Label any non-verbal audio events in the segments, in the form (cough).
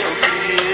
eu queria.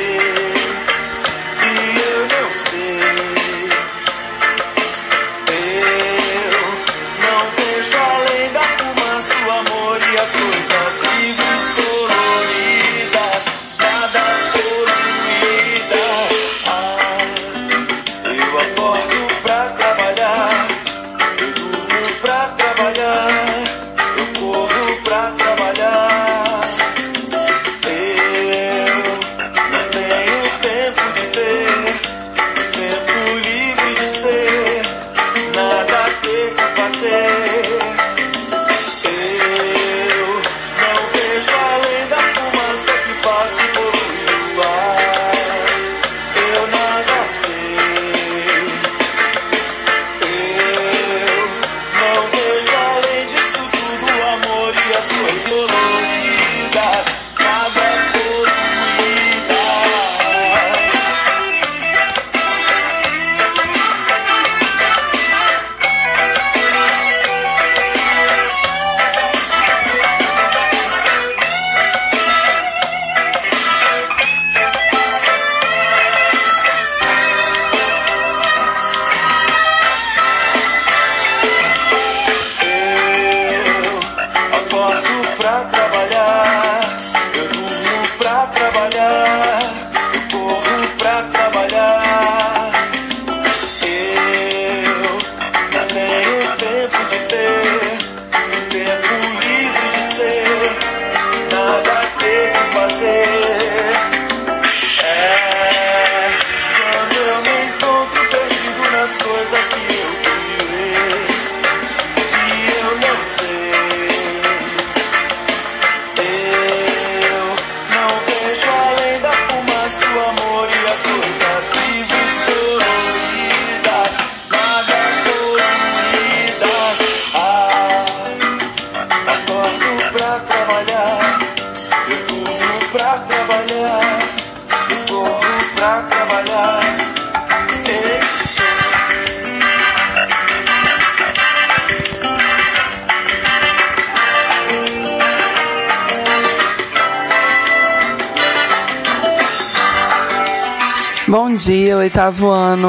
Dia, oitavo ano.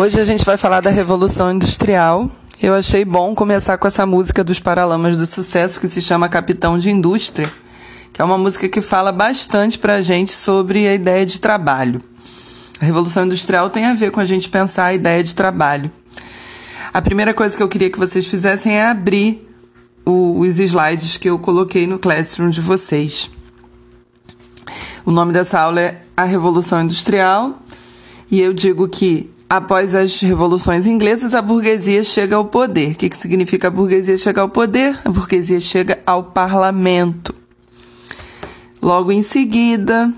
Hoje a gente vai falar da Revolução Industrial. Eu achei bom começar com essa música dos Paralamas do Sucesso que se chama Capitão de Indústria, que é uma música que fala bastante pra gente sobre a ideia de trabalho. A Revolução Industrial tem a ver com a gente pensar a ideia de trabalho. A primeira coisa que eu queria que vocês fizessem é abrir os slides que eu coloquei no Classroom de vocês. O nome dessa aula é A Revolução Industrial e eu digo que após as revoluções inglesas a burguesia chega ao poder. O que, que significa a burguesia chegar ao poder? A burguesia chega ao parlamento. Logo em seguida,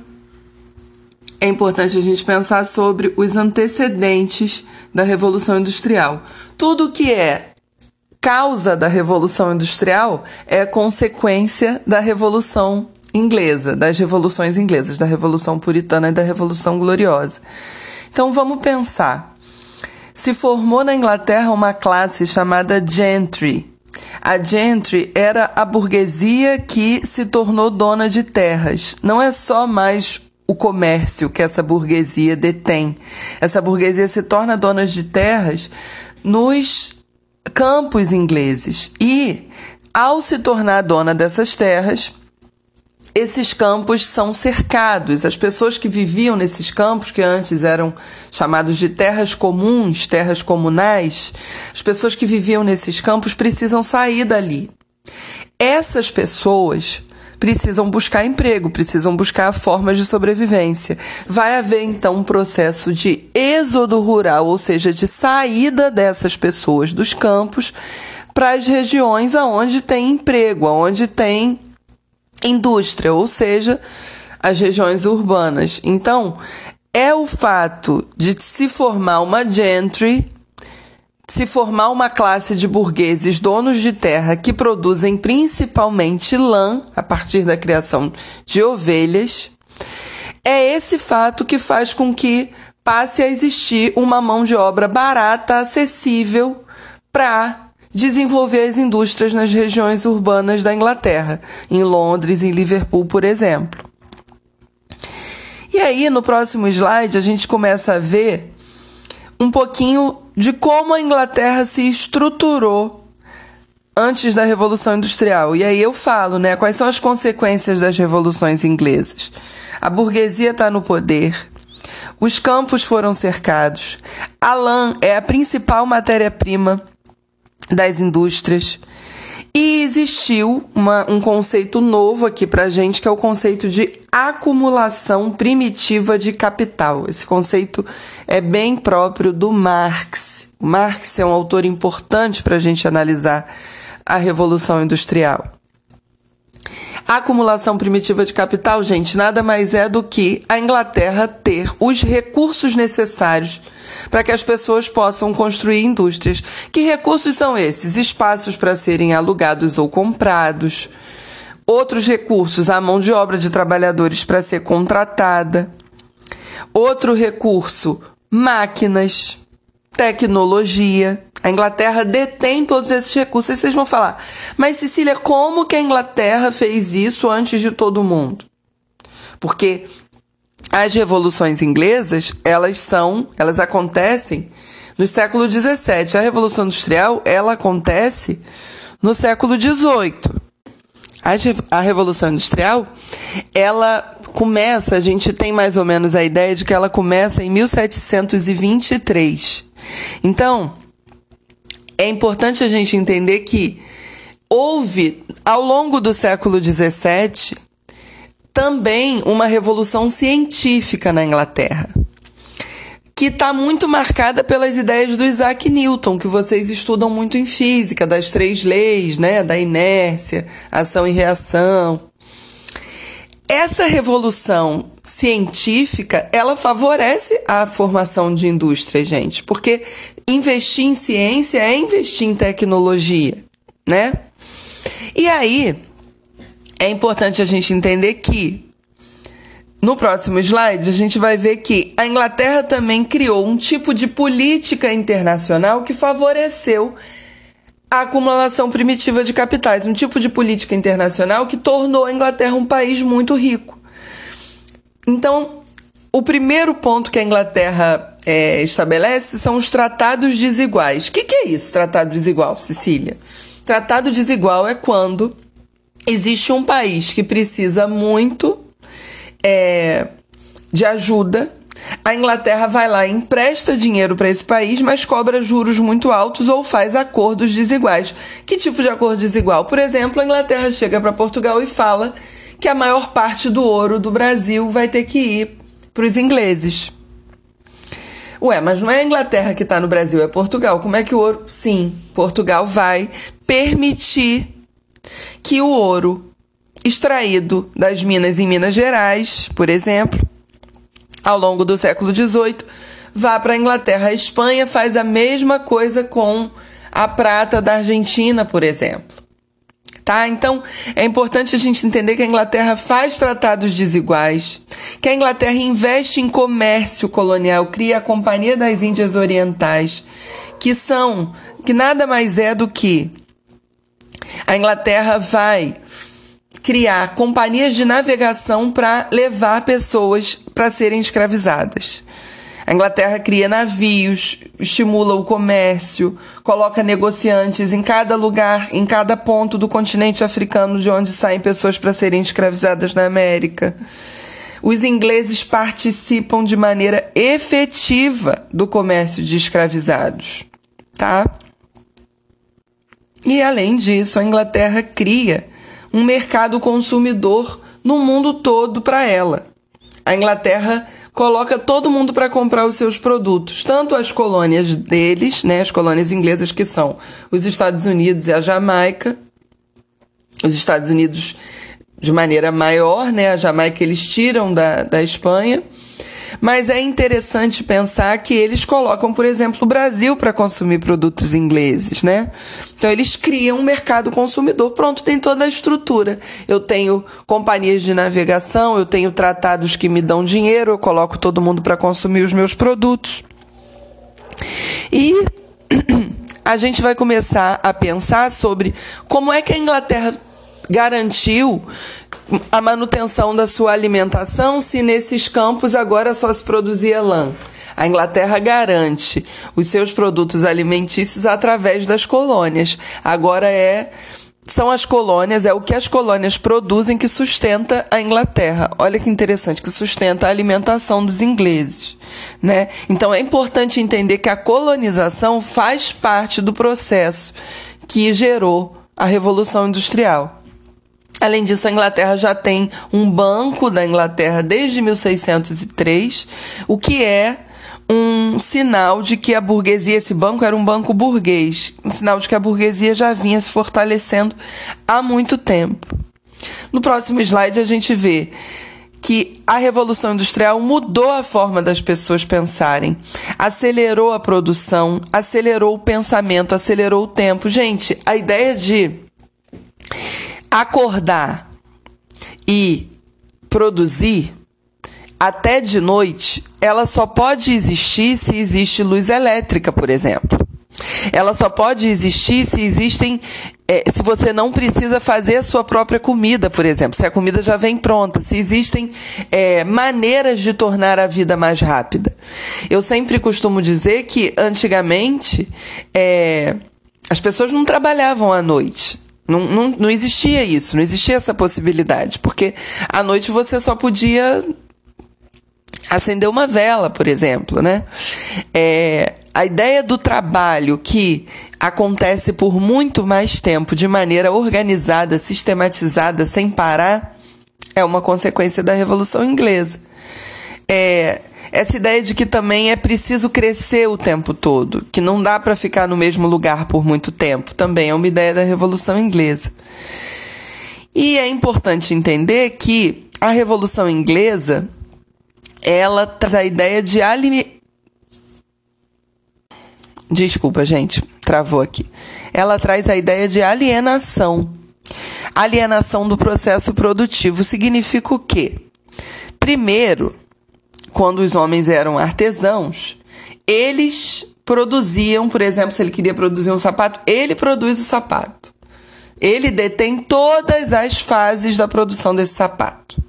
é importante a gente pensar sobre os antecedentes da Revolução Industrial. Tudo que é causa da Revolução Industrial é consequência da Revolução Inglesa, das revoluções inglesas, da Revolução Puritana e da Revolução Gloriosa. Então vamos pensar. Se formou na Inglaterra uma classe chamada gentry. A gentry era a burguesia que se tornou dona de terras. Não é só mais o comércio que essa burguesia detém. Essa burguesia se torna dona de terras nos campos ingleses. E, ao se tornar dona dessas terras, esses campos são cercados. As pessoas que viviam nesses campos, que antes eram chamados de terras comuns, terras comunais, as pessoas que viviam nesses campos precisam sair dali. Essas pessoas precisam buscar emprego, precisam buscar formas de sobrevivência. Vai haver então um processo de êxodo rural, ou seja, de saída dessas pessoas dos campos para as regiões aonde tem emprego, aonde tem indústria, ou seja, as regiões urbanas. Então, é o fato de se formar uma gentry, se formar uma classe de burgueses donos de terra que produzem principalmente lã a partir da criação de ovelhas. É esse fato que faz com que passe a existir uma mão de obra barata, acessível para desenvolver as indústrias nas regiões urbanas da Inglaterra, em Londres, em Liverpool, por exemplo. E aí, no próximo slide, a gente começa a ver um pouquinho de como a Inglaterra se estruturou antes da Revolução Industrial. E aí eu falo, né, quais são as consequências das revoluções inglesas. A burguesia está no poder, os campos foram cercados, a lã é a principal matéria-prima das indústrias. E existiu uma, um conceito novo aqui para gente, que é o conceito de acumulação primitiva de capital. Esse conceito é bem próprio do Marx. O Marx é um autor importante para a gente analisar a Revolução Industrial. A acumulação primitiva de capital, gente, nada mais é do que a Inglaterra ter os recursos necessários para que as pessoas possam construir indústrias. Que recursos são esses? Espaços para serem alugados ou comprados. Outros recursos, a mão de obra de trabalhadores para ser contratada. Outro recurso, máquinas, tecnologia. A Inglaterra detém todos esses recursos. Aí vocês vão falar, mas Cecília, como que a Inglaterra fez isso antes de todo mundo? Porque as revoluções inglesas, elas são, elas acontecem no século XVII. A Revolução Industrial, ela acontece no século XVIII. A Revolução Industrial, ela começa, a gente tem mais ou menos a ideia de que ela começa em 1723. Então, é importante a gente entender que houve, ao longo do século XVII, também uma revolução científica na Inglaterra, que está muito marcada pelas ideias do Isaac Newton, que vocês estudam muito em física, das três leis, né, da inércia, ação e reação. Essa revolução científica, ela favorece a formação de indústria, gente, porque investir em ciência é investir em tecnologia, né? E aí, é importante a gente entender que no próximo slide, a gente vai ver que a Inglaterra também criou um tipo de política internacional que favoreceu a acumulação primitiva de capitais, um tipo de política internacional que tornou a Inglaterra um país muito rico. Então, o primeiro ponto que a Inglaterra é, estabelece são os tratados desiguais. O que, que é isso, tratado desigual, Cecília? Tratado desigual é quando existe um país que precisa muito é, de ajuda a Inglaterra vai lá e empresta dinheiro para esse país, mas cobra juros muito altos ou faz acordos desiguais. Que tipo de acordo desigual? Por exemplo, a Inglaterra chega para Portugal e fala que a maior parte do ouro do Brasil vai ter que ir para os ingleses. Ué, mas não é a Inglaterra que está no Brasil, é Portugal. Como é que o ouro. Sim, Portugal vai permitir que o ouro extraído das minas em Minas Gerais, por exemplo, ao longo do século XVIII, vá para a Inglaterra. A Espanha faz a mesma coisa com a prata da Argentina, por exemplo. Tá? Então, é importante a gente entender que a Inglaterra faz tratados desiguais, que a Inglaterra investe em comércio colonial, cria a Companhia das Índias Orientais, que são, que nada mais é do que a Inglaterra vai criar companhias de navegação para levar pessoas para serem escravizadas. A Inglaterra cria navios, estimula o comércio, coloca negociantes em cada lugar, em cada ponto do continente africano de onde saem pessoas para serem escravizadas na América. Os ingleses participam de maneira efetiva do comércio de escravizados, tá? E além disso, a Inglaterra cria um mercado consumidor no mundo todo para ela. A Inglaterra coloca todo mundo para comprar os seus produtos, tanto as colônias deles, né, as colônias inglesas que são os Estados Unidos e a Jamaica. Os Estados Unidos de maneira maior, né, a Jamaica eles tiram da, da Espanha, Mas é interessante pensar que eles colocam, por exemplo, o Brasil para consumir produtos ingleses, né? Então eles criam um mercado consumidor. Pronto, tem toda a estrutura. Eu tenho companhias de navegação, eu tenho tratados que me dão dinheiro, eu coloco todo mundo para consumir os meus produtos. E (clears throat) a gente vai começar a pensar sobre como é que a Inglaterra garantiu a manutenção da sua alimentação se nesses campos agora só se produzia lã. A Inglaterra garante os seus produtos alimentícios através das colônias. Agora é são as colônias, é o que as colônias produzem que sustenta a Inglaterra. Olha que interessante, que sustenta a alimentação dos ingleses, né? Então é importante entender que a colonização faz parte do processo que gerou a revolução industrial. Além disso, a Inglaterra já tem um banco da Inglaterra desde 1603, o que é um sinal de que a burguesia, esse banco era um banco burguês, um sinal de que a burguesia já vinha se fortalecendo há muito tempo. No próximo slide, a gente vê que a Revolução Industrial mudou a forma das pessoas pensarem, acelerou a produção, acelerou o pensamento, acelerou o tempo. Gente, a ideia de acordar e produzir até de noite, ela só pode existir se existe luz elétrica, por exemplo. Ela só pode existir se existem. É, se você não precisa fazer a sua própria comida, por exemplo, se a comida já vem pronta, se existem é, maneiras de tornar a vida mais rápida. Eu sempre costumo dizer que antigamente é, as pessoas não trabalhavam à noite. Não, não, não existia isso, não existia essa possibilidade, porque à noite você só podia acender uma vela, por exemplo, né? É, a ideia do trabalho que acontece por muito mais tempo, de maneira organizada, sistematizada, sem parar, é uma consequência da Revolução Inglesa. É, essa ideia de que também é preciso crescer o tempo todo, que não dá para ficar no mesmo lugar por muito tempo, também é uma ideia da Revolução Inglesa. E é importante entender que a Revolução Inglesa ela traz a ideia de alime... Desculpa, gente, travou aqui. Ela traz a ideia de alienação. Alienação do processo produtivo significa o quê? Primeiro, quando os homens eram artesãos, eles produziam, por exemplo, se ele queria produzir um sapato, ele produz o sapato. Ele detém todas as fases da produção desse sapato.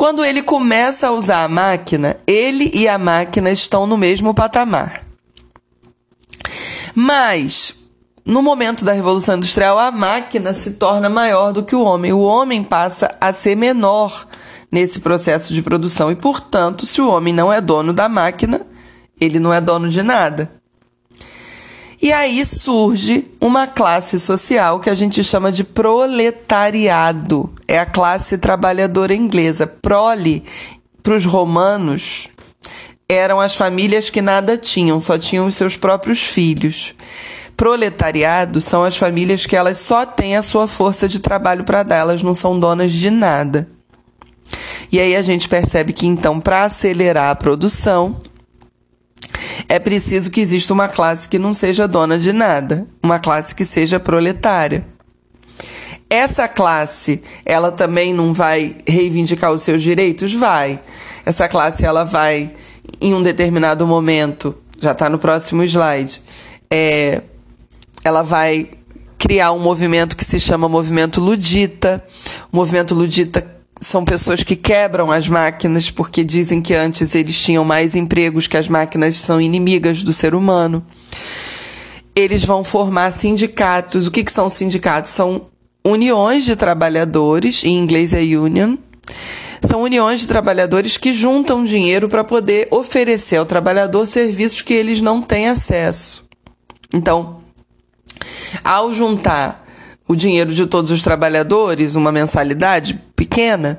Quando ele começa a usar a máquina, ele e a máquina estão no mesmo patamar. Mas, no momento da Revolução Industrial, a máquina se torna maior do que o homem. O homem passa a ser menor nesse processo de produção. E, portanto, se o homem não é dono da máquina, ele não é dono de nada. E aí surge uma classe social que a gente chama de proletariado. É a classe trabalhadora inglesa. Prole, para os romanos, eram as famílias que nada tinham, só tinham os seus próprios filhos. Proletariado são as famílias que elas só têm a sua força de trabalho para dar, elas não são donas de nada. E aí a gente percebe que então, para acelerar a produção, é preciso que exista uma classe que não seja dona de nada, uma classe que seja proletária. Essa classe, ela também não vai reivindicar os seus direitos? Vai. Essa classe, ela vai, em um determinado momento, já está no próximo slide, é, ela vai criar um movimento que se chama Movimento Ludita. O movimento Ludita são pessoas que quebram as máquinas porque dizem que antes eles tinham mais empregos, que as máquinas são inimigas do ser humano. Eles vão formar sindicatos. O que, que são sindicatos? São uniões de trabalhadores, em inglês é union. São uniões de trabalhadores que juntam dinheiro para poder oferecer ao trabalhador serviços que eles não têm acesso. Então, ao juntar o dinheiro de todos os trabalhadores, uma mensalidade pequena,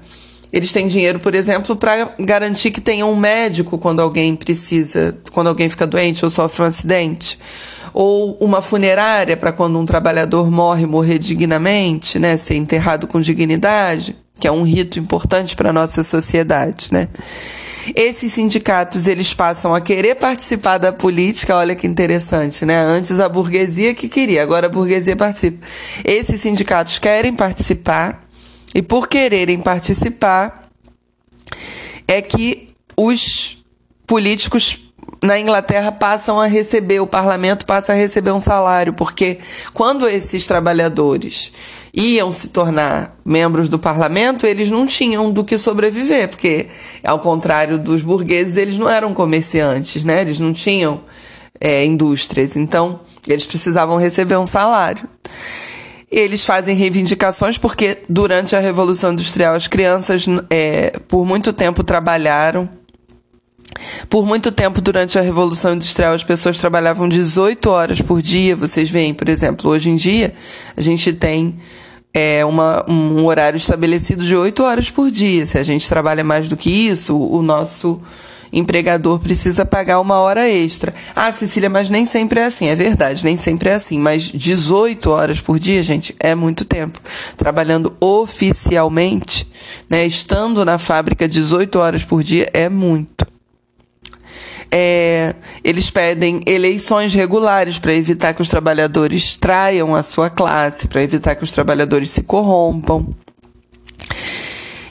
eles têm dinheiro, por exemplo, para garantir que tenha um médico quando alguém precisa, quando alguém fica doente ou sofre um acidente, ou uma funerária para quando um trabalhador morre, morrer dignamente, né, ser enterrado com dignidade, que é um rito importante para a nossa sociedade, né? Esses sindicatos eles passam a querer participar da política, olha que interessante, né? Antes a burguesia que queria, agora a burguesia participa. Esses sindicatos querem participar e por quererem participar é que os políticos na Inglaterra passam a receber, o parlamento passa a receber um salário, porque quando esses trabalhadores iam se tornar membros do parlamento, eles não tinham do que sobreviver, porque, ao contrário dos burgueses, eles não eram comerciantes, né? Eles não tinham é, indústrias, então eles precisavam receber um salário. Eles fazem reivindicações porque, durante a Revolução Industrial, as crianças, é, por muito tempo, trabalharam por muito tempo, durante a Revolução Industrial, as pessoas trabalhavam 18 horas por dia. Vocês veem, por exemplo, hoje em dia, a gente tem é, uma, um horário estabelecido de 8 horas por dia. Se a gente trabalha mais do que isso, o nosso empregador precisa pagar uma hora extra. Ah, Cecília, mas nem sempre é assim. É verdade, nem sempre é assim. Mas 18 horas por dia, gente, é muito tempo. Trabalhando oficialmente, né, estando na fábrica 18 horas por dia, é muito. É, eles pedem eleições regulares para evitar que os trabalhadores traiam a sua classe, para evitar que os trabalhadores se corrompam.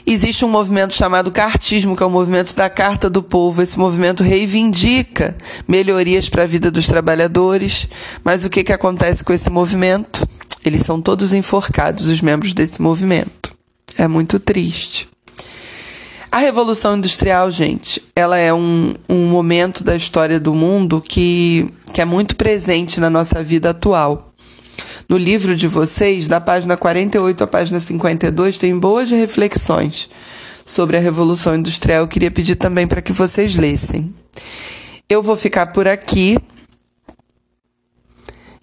Existe um movimento chamado cartismo, que é o movimento da Carta do Povo. Esse movimento reivindica melhorias para a vida dos trabalhadores. Mas o que, que acontece com esse movimento? Eles são todos enforcados, os membros desse movimento. É muito triste. A Revolução Industrial, gente, ela é um, um momento da história do mundo que, que é muito presente na nossa vida atual. No livro de vocês, da página 48 à página 52, tem boas reflexões sobre a Revolução Industrial. Eu queria pedir também para que vocês lessem. Eu vou ficar por aqui.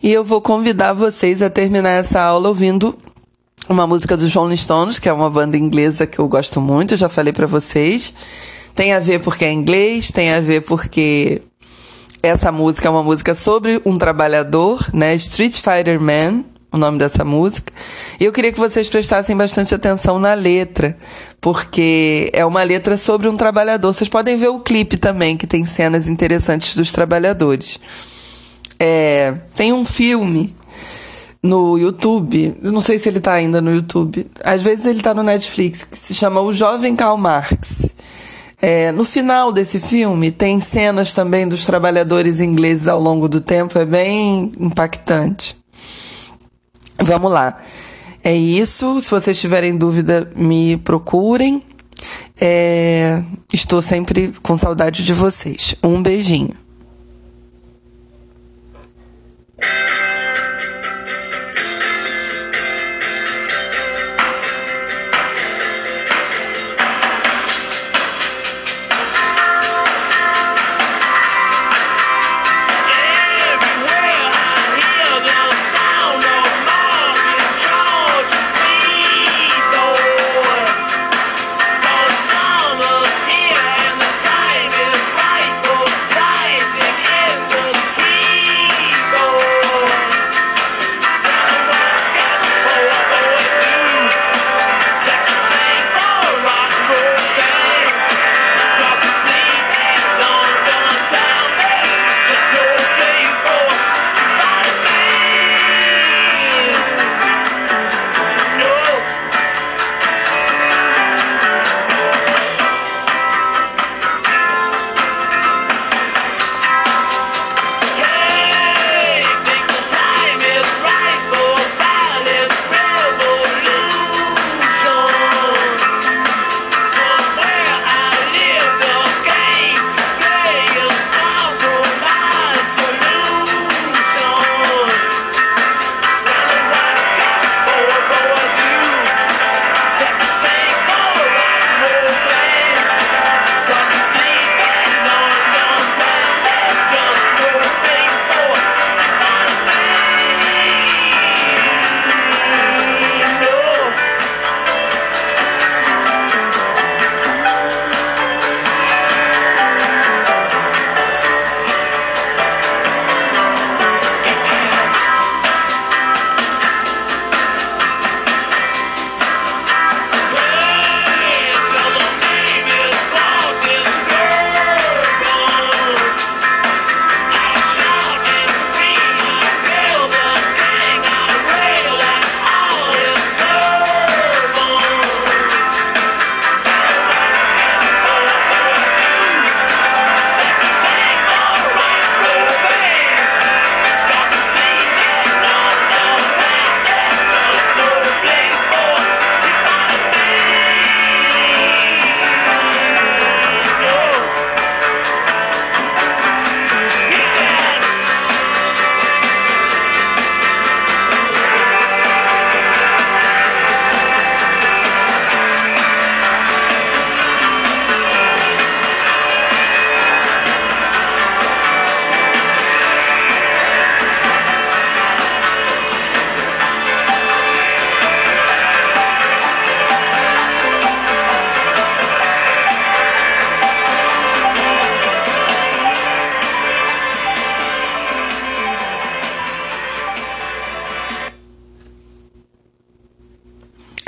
E eu vou convidar vocês a terminar essa aula ouvindo uma música dos Rolling Stones, que é uma banda inglesa que eu gosto muito, já falei para vocês. Tem a ver porque é inglês, tem a ver porque essa música é uma música sobre um trabalhador, né? Street Fighter Man, o nome dessa música. E eu queria que vocês prestassem bastante atenção na letra, porque é uma letra sobre um trabalhador. Vocês podem ver o clipe também, que tem cenas interessantes dos trabalhadores. É, tem um filme no YouTube. Eu não sei se ele tá ainda no YouTube. Às vezes ele tá no Netflix, que se chama O Jovem Karl Marx. É, no final desse filme tem cenas também dos trabalhadores ingleses ao longo do tempo, é bem impactante. Vamos lá. É isso. Se vocês tiverem dúvida, me procurem. É, estou sempre com saudade de vocês. Um beijinho.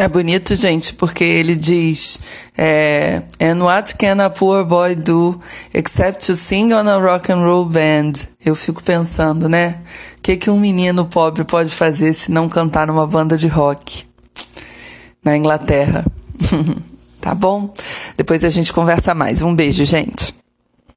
É bonito, gente, porque ele diz: é, And what can a poor boy do except to sing on a rock and roll band? Eu fico pensando, né? O que, que um menino pobre pode fazer se não cantar numa banda de rock na Inglaterra? (laughs) tá bom? Depois a gente conversa mais. Um beijo, gente.